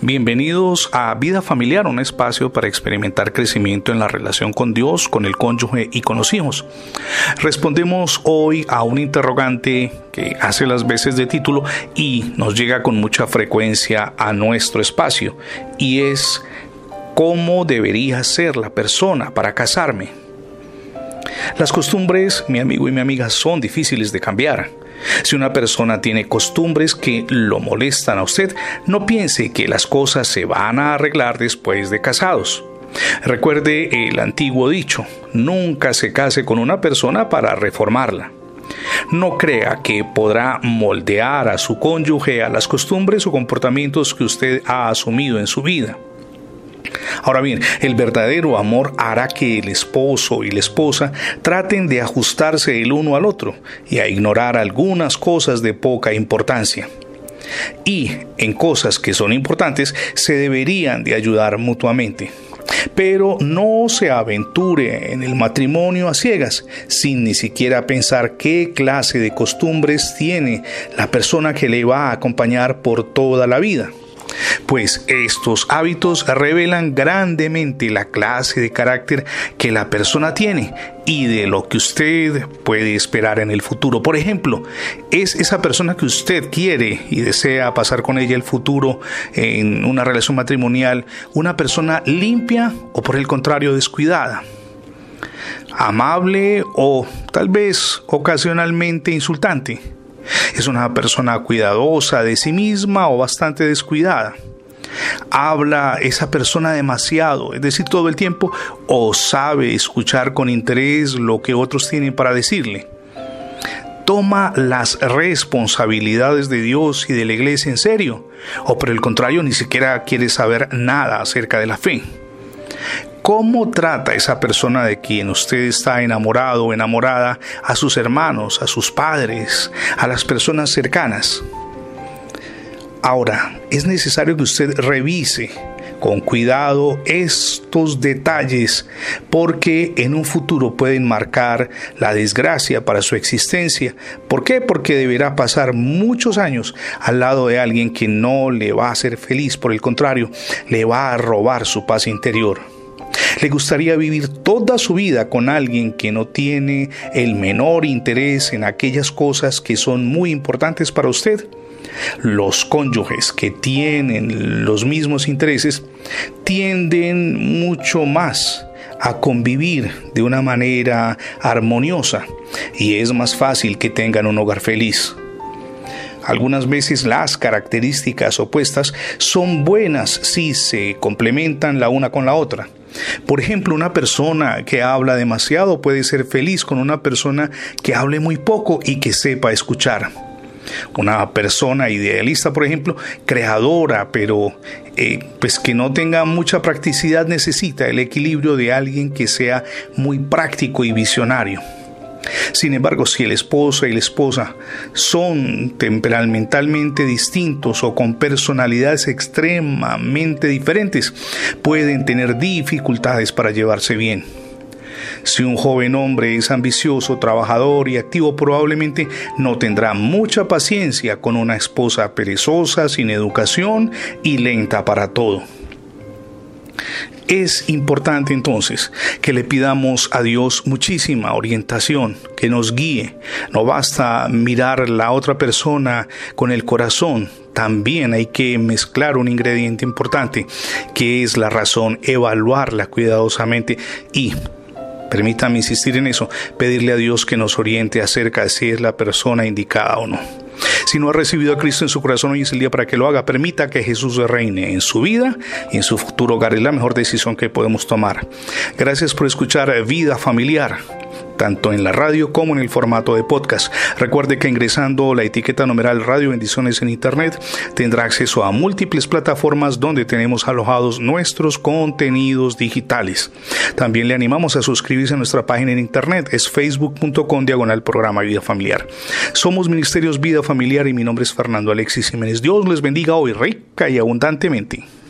Bienvenidos a Vida Familiar, un espacio para experimentar crecimiento en la relación con Dios, con el cónyuge y con los hijos. Respondemos hoy a un interrogante que hace las veces de título y nos llega con mucha frecuencia a nuestro espacio y es ¿cómo debería ser la persona para casarme? Las costumbres, mi amigo y mi amiga, son difíciles de cambiar. Si una persona tiene costumbres que lo molestan a usted, no piense que las cosas se van a arreglar después de casados. Recuerde el antiguo dicho, nunca se case con una persona para reformarla. No crea que podrá moldear a su cónyuge a las costumbres o comportamientos que usted ha asumido en su vida. Ahora bien, el verdadero amor hará que el esposo y la esposa traten de ajustarse el uno al otro y a ignorar algunas cosas de poca importancia. Y en cosas que son importantes se deberían de ayudar mutuamente. Pero no se aventure en el matrimonio a ciegas, sin ni siquiera pensar qué clase de costumbres tiene la persona que le va a acompañar por toda la vida pues estos hábitos revelan grandemente la clase de carácter que la persona tiene y de lo que usted puede esperar en el futuro. Por ejemplo, es esa persona que usted quiere y desea pasar con ella el futuro en una relación matrimonial, una persona limpia o por el contrario descuidada amable o tal vez ocasionalmente insultante. Es una persona cuidadosa de sí misma o bastante descuidada. Habla esa persona demasiado, es decir, todo el tiempo, o sabe escuchar con interés lo que otros tienen para decirle. Toma las responsabilidades de Dios y de la iglesia en serio, o por el contrario, ni siquiera quiere saber nada acerca de la fe. ¿Cómo trata esa persona de quien usted está enamorado o enamorada a sus hermanos, a sus padres, a las personas cercanas? Ahora, es necesario que usted revise con cuidado estos detalles porque en un futuro pueden marcar la desgracia para su existencia. ¿Por qué? Porque deberá pasar muchos años al lado de alguien que no le va a hacer feliz, por el contrario, le va a robar su paz interior. ¿Le gustaría vivir toda su vida con alguien que no tiene el menor interés en aquellas cosas que son muy importantes para usted? Los cónyuges que tienen los mismos intereses tienden mucho más a convivir de una manera armoniosa y es más fácil que tengan un hogar feliz. Algunas veces las características opuestas son buenas si se complementan la una con la otra. Por ejemplo, una persona que habla demasiado puede ser feliz con una persona que hable muy poco y que sepa escuchar. Una persona idealista, por ejemplo, creadora, pero eh, pues que no tenga mucha practicidad necesita el equilibrio de alguien que sea muy práctico y visionario. Sin embargo, si el esposo y la esposa son temperamentalmente distintos o con personalidades extremadamente diferentes, pueden tener dificultades para llevarse bien. Si un joven hombre es ambicioso, trabajador y activo, probablemente no tendrá mucha paciencia con una esposa perezosa, sin educación y lenta para todo. Es importante entonces que le pidamos a Dios muchísima orientación, que nos guíe. No basta mirar la otra persona con el corazón, también hay que mezclar un ingrediente importante, que es la razón, evaluarla cuidadosamente y permítame insistir en eso, pedirle a Dios que nos oriente acerca de si es la persona indicada o no. Si no ha recibido a Cristo en su corazón, hoy es el día para que lo haga. Permita que Jesús reine en su vida y en su futuro hogar. Es la mejor decisión que podemos tomar. Gracias por escuchar Vida Familiar tanto en la radio como en el formato de podcast. Recuerde que ingresando la etiqueta numeral Radio Bendiciones en Internet tendrá acceso a múltiples plataformas donde tenemos alojados nuestros contenidos digitales. También le animamos a suscribirse a nuestra página en Internet, es facebook.com diagonal programa Vida Familiar. Somos Ministerios Vida Familiar y mi nombre es Fernando Alexis Jiménez. Dios les bendiga hoy rica y abundantemente.